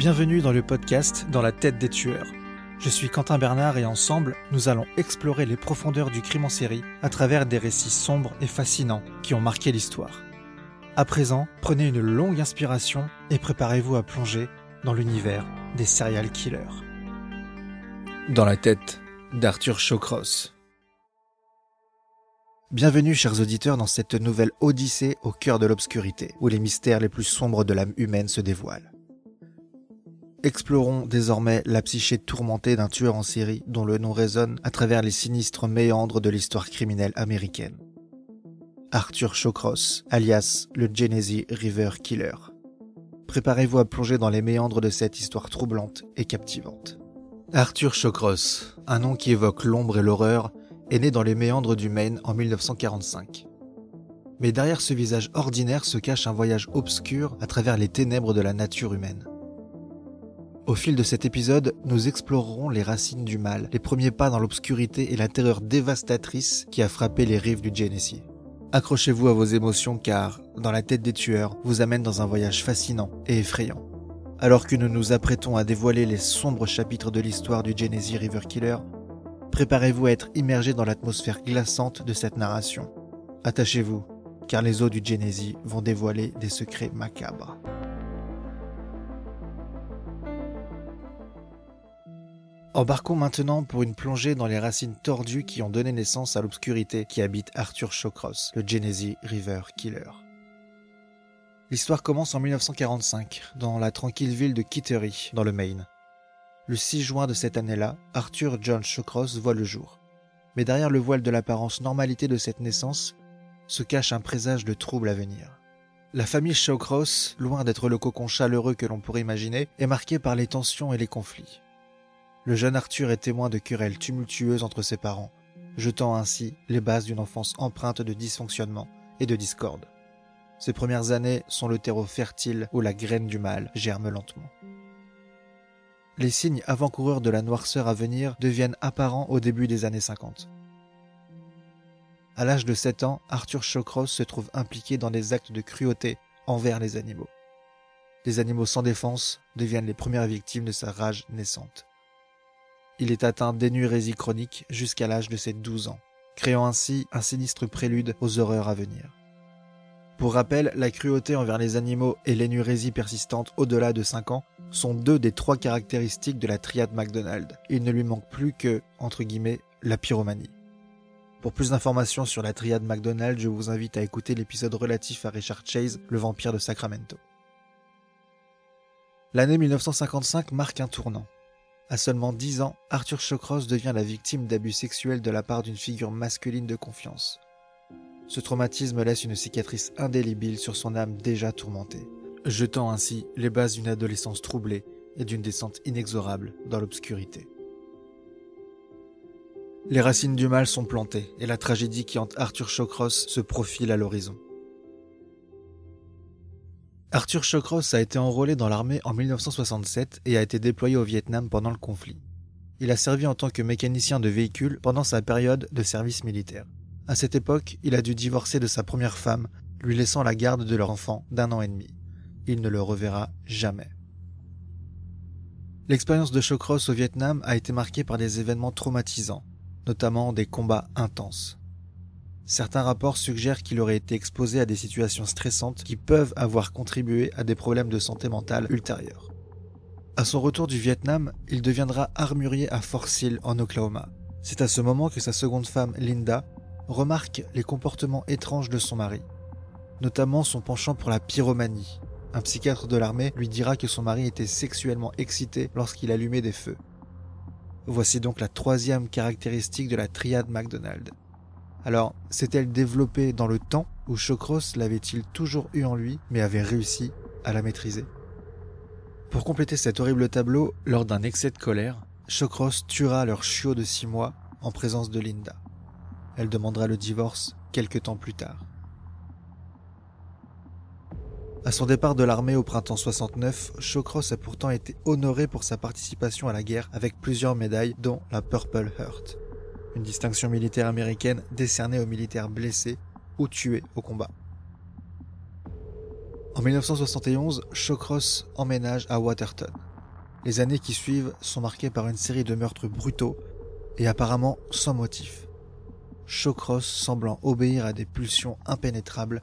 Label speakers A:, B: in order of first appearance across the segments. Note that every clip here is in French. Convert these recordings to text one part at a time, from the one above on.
A: Bienvenue dans le podcast Dans la tête des tueurs. Je suis Quentin Bernard et ensemble, nous allons explorer les profondeurs du crime en série à travers des récits sombres et fascinants qui ont marqué l'histoire. À présent, prenez une longue inspiration et préparez-vous à plonger dans l'univers des serial killers. Dans la tête d'Arthur Shawcross. Bienvenue chers auditeurs dans cette nouvelle odyssée au cœur de l'obscurité, où les mystères les plus sombres de l'âme humaine se dévoilent. Explorons désormais la psyché tourmentée d'un tueur en série dont le nom résonne à travers les sinistres méandres de l'histoire criminelle américaine. Arthur Shawcross, alias le Genesee River Killer. Préparez-vous à plonger dans les méandres de cette histoire troublante et captivante. Arthur Shawcross, un nom qui évoque l'ombre et l'horreur, est né dans les méandres du Maine en 1945. Mais derrière ce visage ordinaire se cache un voyage obscur à travers les ténèbres de la nature humaine. Au fil de cet épisode, nous explorerons les racines du mal, les premiers pas dans l'obscurité et la terreur dévastatrice qui a frappé les rives du Genesee. Accrochez-vous à vos émotions car, dans la tête des tueurs, vous amène dans un voyage fascinant et effrayant. Alors que nous nous apprêtons à dévoiler les sombres chapitres de l'histoire du Genesee River Killer, préparez-vous à être immergé dans l'atmosphère glaçante de cette narration. Attachez-vous, car les eaux du Genesee vont dévoiler des secrets macabres. Embarquons maintenant pour une plongée dans les racines tordues qui ont donné naissance à l'obscurité qui habite Arthur Shawcross, le Genesee River Killer. L'histoire commence en 1945, dans la tranquille ville de Kittery, dans le Maine. Le 6 juin de cette année-là, Arthur John Shawcross voit le jour. Mais derrière le voile de l'apparence normalité de cette naissance se cache un présage de troubles à venir. La famille Shawcross, loin d'être le cocon chaleureux que l'on pourrait imaginer, est marquée par les tensions et les conflits. Le jeune Arthur est témoin de querelles tumultueuses entre ses parents, jetant ainsi les bases d'une enfance empreinte de dysfonctionnement et de discorde. Ces premières années sont le terreau fertile où la graine du mal germe lentement. Les signes avant-coureurs de la noirceur à venir deviennent apparents au début des années 50. À l'âge de 7 ans, Arthur Shawcross se trouve impliqué dans des actes de cruauté envers les animaux. Les animaux sans défense deviennent les premières victimes de sa rage naissante il est atteint d'énurésie chronique jusqu'à l'âge de ses 12 ans, créant ainsi un sinistre prélude aux horreurs à venir. Pour rappel, la cruauté envers les animaux et l'énurésie persistante au-delà de 5 ans sont deux des trois caractéristiques de la triade McDonald. Il ne lui manque plus que, entre guillemets, la pyromanie. Pour plus d'informations sur la triade McDonald, je vous invite à écouter l'épisode relatif à Richard Chase, le vampire de Sacramento. L'année 1955 marque un tournant. À seulement 10 ans, Arthur Shawcross devient la victime d'abus sexuels de la part d'une figure masculine de confiance. Ce traumatisme laisse une cicatrice indélébile sur son âme déjà tourmentée, jetant ainsi les bases d'une adolescence troublée et d'une descente inexorable dans l'obscurité. Les racines du mal sont plantées et la tragédie qui hante Arthur Shawcross se profile à l'horizon. Arthur Shawcross a été enrôlé dans l'armée en 1967 et a été déployé au Vietnam pendant le conflit. Il a servi en tant que mécanicien de véhicules pendant sa période de service militaire. À cette époque, il a dû divorcer de sa première femme, lui laissant la garde de leur enfant d'un an et demi. Il ne le reverra jamais. L'expérience de Shawcross au Vietnam a été marquée par des événements traumatisants, notamment des combats intenses. Certains rapports suggèrent qu'il aurait été exposé à des situations stressantes qui peuvent avoir contribué à des problèmes de santé mentale ultérieurs. À son retour du Vietnam, il deviendra armurier à Fort Sill en Oklahoma. C'est à ce moment que sa seconde femme, Linda, remarque les comportements étranges de son mari, notamment son penchant pour la pyromanie. Un psychiatre de l'armée lui dira que son mari était sexuellement excité lorsqu'il allumait des feux. Voici donc la troisième caractéristique de la triade McDonald. Alors, s'est-elle développée dans le temps ou Chocross l'avait-il toujours eu en lui mais avait réussi à la maîtriser? Pour compléter cet horrible tableau, lors d'un excès de colère, Chocross tuera leur chiot de six mois en présence de Linda. Elle demandera le divorce quelque temps plus tard. À son départ de l'armée au printemps 69, Shawcross a pourtant été honoré pour sa participation à la guerre avec plusieurs médailles dont la Purple Heart une distinction militaire américaine décernée aux militaires blessés ou tués au combat. En 1971, Shawcross emménage à Waterton, Les années qui suivent sont marquées par une série de meurtres brutaux et apparemment sans motif. Shawcross, semblant obéir à des pulsions impénétrables,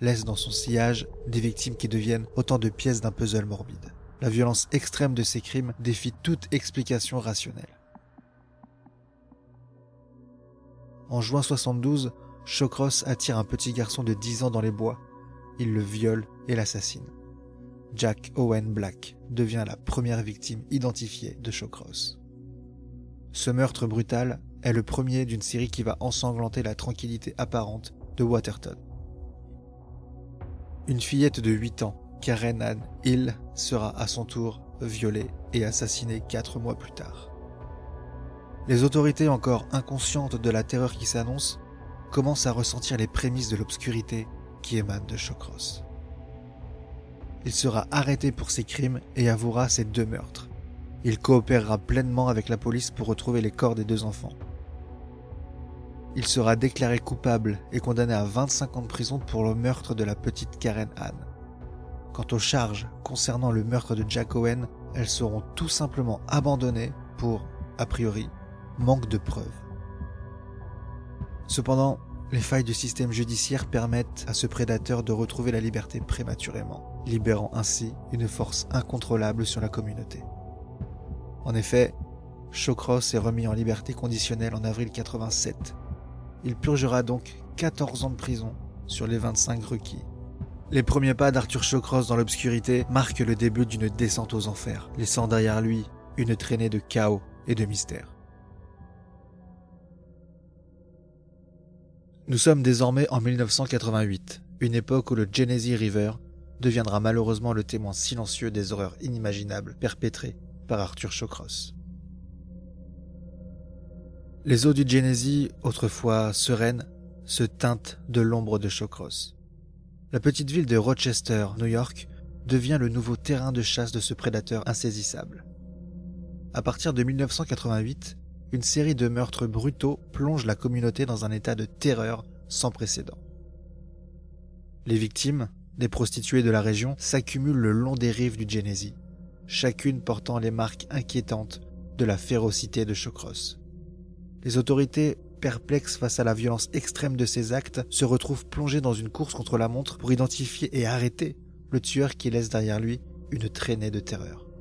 A: laisse dans son sillage des victimes qui deviennent autant de pièces d'un puzzle morbide. La violence extrême de ces crimes défie toute explication rationnelle. En juin 72, Shawcross attire un petit garçon de 10 ans dans les bois. Il le viole et l'assassine. Jack Owen Black devient la première victime identifiée de Shawcross. Ce meurtre brutal est le premier d'une série qui va ensanglanter la tranquillité apparente de Waterton. Une fillette de 8 ans, Karen Ann Hill, sera à son tour violée et assassinée quatre mois plus tard. Les autorités encore inconscientes de la terreur qui s'annonce commencent à ressentir les prémices de l'obscurité qui émane de Shawcross. Il sera arrêté pour ses crimes et avouera ses deux meurtres. Il coopérera pleinement avec la police pour retrouver les corps des deux enfants. Il sera déclaré coupable et condamné à 25 ans de prison pour le meurtre de la petite Karen Anne. Quant aux charges concernant le meurtre de Jack Owen, elles seront tout simplement abandonnées pour, a priori, manque de preuves. Cependant, les failles du système judiciaire permettent à ce prédateur de retrouver la liberté prématurément, libérant ainsi une force incontrôlable sur la communauté. En effet, Shawcross est remis en liberté conditionnelle en avril 87. Il purgera donc 14 ans de prison sur les 25 requis. Les premiers pas d'Arthur Shawcross dans l'obscurité marquent le début d'une descente aux enfers, laissant derrière lui une traînée de chaos et de mystère. Nous sommes désormais en 1988, une époque où le Genesee River deviendra malheureusement le témoin silencieux des horreurs inimaginables perpétrées par Arthur Shawcross. Les eaux du Genesee, autrefois sereines, se teintent de l'ombre de Shawcross. La petite ville de Rochester, New York, devient le nouveau terrain de chasse de ce prédateur insaisissable. À partir de 1988, une série de meurtres brutaux plonge la communauté dans un état de terreur sans précédent. Les victimes, des prostituées de la région, s'accumulent le long des rives du Genesee, chacune portant les marques inquiétantes de la férocité de Chocross. Les autorités, perplexes face à la violence extrême de ces actes, se retrouvent plongées dans une course contre la montre pour identifier et arrêter le tueur qui laisse derrière lui une traînée de terreur.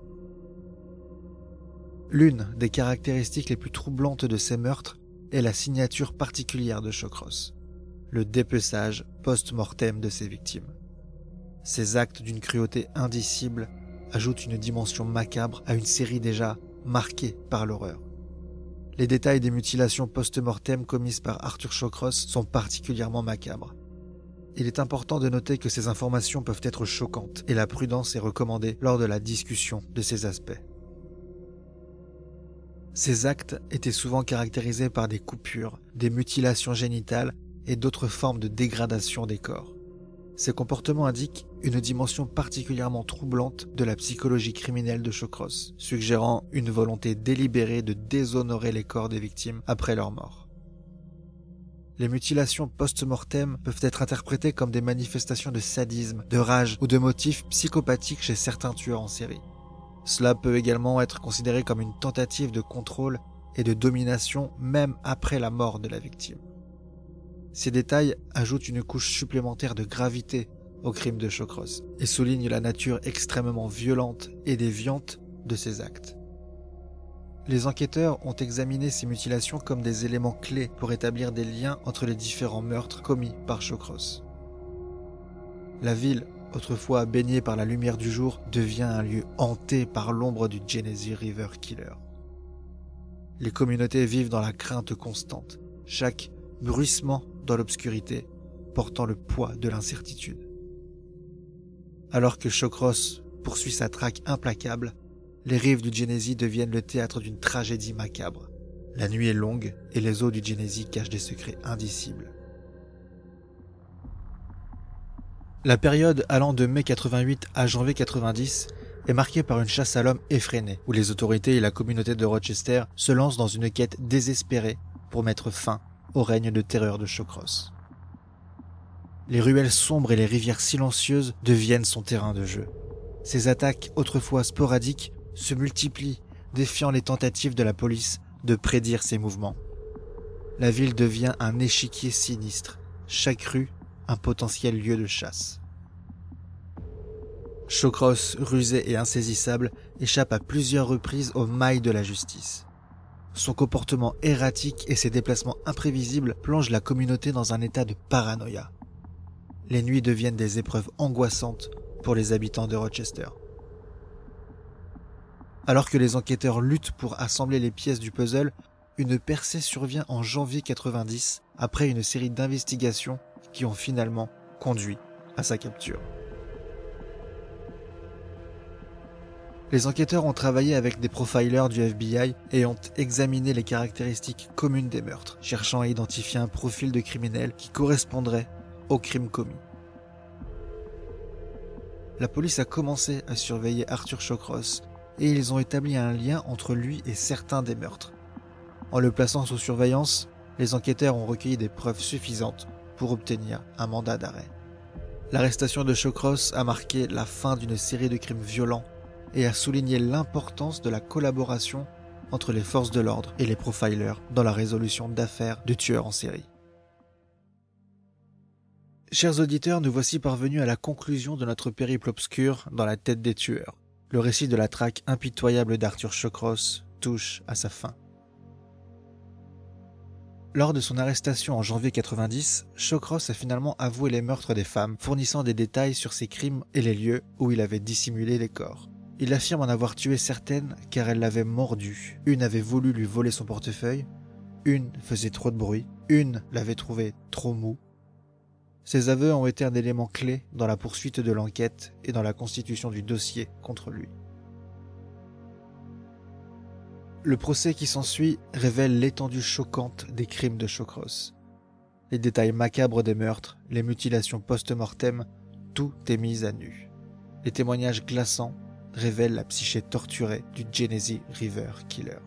A: L'une des caractéristiques les plus troublantes de ces meurtres est la signature particulière de Chocross, le dépeçage post-mortem de ses victimes. Ces actes d'une cruauté indicible ajoutent une dimension macabre à une série déjà marquée par l'horreur. Les détails des mutilations post-mortem commises par Arthur Chocross sont particulièrement macabres. Il est important de noter que ces informations peuvent être choquantes et la prudence est recommandée lors de la discussion de ces aspects. Ces actes étaient souvent caractérisés par des coupures, des mutilations génitales et d'autres formes de dégradation des corps. Ces comportements indiquent une dimension particulièrement troublante de la psychologie criminelle de Chocross, suggérant une volonté délibérée de déshonorer les corps des victimes après leur mort. Les mutilations post-mortem peuvent être interprétées comme des manifestations de sadisme, de rage ou de motifs psychopathiques chez certains tueurs en série. Cela peut également être considéré comme une tentative de contrôle et de domination même après la mort de la victime. Ces détails ajoutent une couche supplémentaire de gravité au crime de Chocross et soulignent la nature extrêmement violente et déviante de ces actes. Les enquêteurs ont examiné ces mutilations comme des éléments clés pour établir des liens entre les différents meurtres commis par Chocross. La ville autrefois baigné par la lumière du jour, devient un lieu hanté par l'ombre du Genesee River Killer. Les communautés vivent dans la crainte constante, chaque bruissement dans l'obscurité portant le poids de l'incertitude. Alors que Chocross poursuit sa traque implacable, les rives du Genesee deviennent le théâtre d'une tragédie macabre. La nuit est longue et les eaux du Genesee cachent des secrets indicibles. La période allant de mai 88 à janvier 90 est marquée par une chasse à l'homme effrénée, où les autorités et la communauté de Rochester se lancent dans une quête désespérée pour mettre fin au règne de terreur de Chocross. Les ruelles sombres et les rivières silencieuses deviennent son terrain de jeu. Ces attaques, autrefois sporadiques, se multiplient, défiant les tentatives de la police de prédire ses mouvements. La ville devient un échiquier sinistre, chaque rue un potentiel lieu de chasse. Chocross, rusé et insaisissable, échappe à plusieurs reprises aux mailles de la justice. Son comportement erratique et ses déplacements imprévisibles plongent la communauté dans un état de paranoïa. Les nuits deviennent des épreuves angoissantes pour les habitants de Rochester. Alors que les enquêteurs luttent pour assembler les pièces du puzzle, une percée survient en janvier 90 après une série d'investigations qui ont finalement conduit à sa capture. Les enquêteurs ont travaillé avec des profilers du FBI et ont examiné les caractéristiques communes des meurtres, cherchant à identifier un profil de criminel qui correspondrait au crime commis. La police a commencé à surveiller Arthur Shawcross et ils ont établi un lien entre lui et certains des meurtres. En le plaçant sous surveillance, les enquêteurs ont recueilli des preuves suffisantes pour obtenir un mandat d'arrêt. L'arrestation de Shawcross a marqué la fin d'une série de crimes violents et a souligné l'importance de la collaboration entre les forces de l'ordre et les profilers dans la résolution d'affaires de tueurs en série. Chers auditeurs, nous voici parvenus à la conclusion de notre périple obscur dans la tête des tueurs. Le récit de la traque impitoyable d'Arthur Shawcross touche à sa fin. Lors de son arrestation en janvier 90, Shawcross a finalement avoué les meurtres des femmes, fournissant des détails sur ses crimes et les lieux où il avait dissimulé les corps. Il affirme en avoir tué certaines car elles l'avaient mordu. Une avait voulu lui voler son portefeuille, une faisait trop de bruit, une l'avait trouvé trop mou. Ces aveux ont été un élément clé dans la poursuite de l'enquête et dans la constitution du dossier contre lui. Le procès qui s'ensuit révèle l'étendue choquante des crimes de Chocross. Les détails macabres des meurtres, les mutilations post-mortem, tout est mis à nu. Les témoignages glaçants révèle la psyché torturée du Genesee River Killer.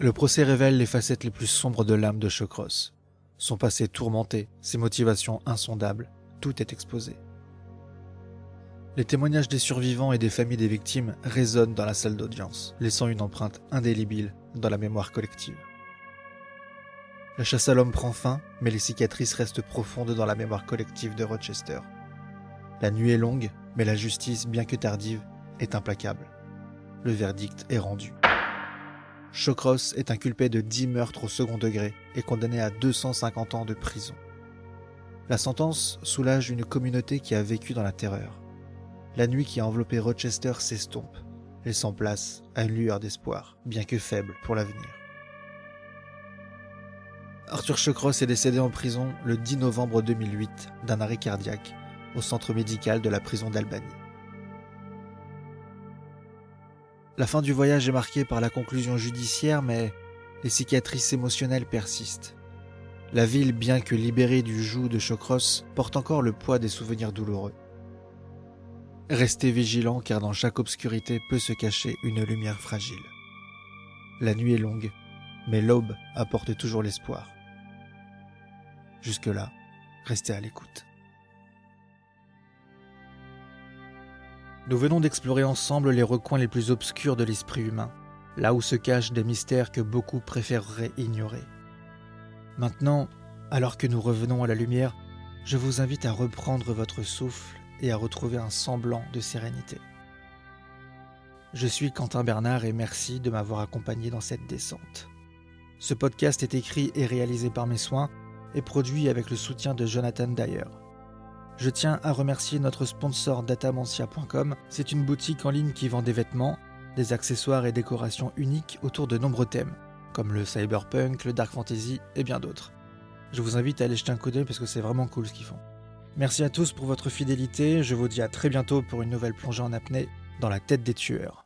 A: Le procès révèle les facettes les plus sombres de l'âme de Shawcross. Son passé tourmenté, ses motivations insondables, tout est exposé. Les témoignages des survivants et des familles des victimes résonnent dans la salle d'audience, laissant une empreinte indélébile dans la mémoire collective. La chasse à l'homme prend fin, mais les cicatrices restent profondes dans la mémoire collective de Rochester. La nuit est longue, mais la justice, bien que tardive, est implacable. Le verdict est rendu. Chocross est inculpé de 10 meurtres au second degré et condamné à 250 ans de prison. La sentence soulage une communauté qui a vécu dans la terreur. La nuit qui a enveloppé Rochester s'estompe, laissant place à une lueur d'espoir, bien que faible pour l'avenir. Arthur Chocross est décédé en prison le 10 novembre 2008 d'un arrêt cardiaque au centre médical de la prison d'Albanie. La fin du voyage est marquée par la conclusion judiciaire, mais les cicatrices émotionnelles persistent. La ville, bien que libérée du joug de Chocross, porte encore le poids des souvenirs douloureux. Restez vigilants car dans chaque obscurité peut se cacher une lumière fragile. La nuit est longue, mais l'aube apporte toujours l'espoir. Jusque-là, restez à l'écoute. Nous venons d'explorer ensemble les recoins les plus obscurs de l'esprit humain, là où se cachent des mystères que beaucoup préféreraient ignorer. Maintenant, alors que nous revenons à la lumière, je vous invite à reprendre votre souffle et à retrouver un semblant de sérénité. Je suis Quentin Bernard et merci de m'avoir accompagné dans cette descente. Ce podcast est écrit et réalisé par mes soins et produit avec le soutien de Jonathan Dyer. Je tiens à remercier notre sponsor datamantia.com. C'est une boutique en ligne qui vend des vêtements, des accessoires et décorations uniques autour de nombreux thèmes, comme le cyberpunk, le dark fantasy et bien d'autres. Je vous invite à aller jeter un coup d'œil parce que c'est vraiment cool ce qu'ils font. Merci à tous pour votre fidélité, je vous dis à très bientôt pour une nouvelle plongée en apnée dans la tête des tueurs.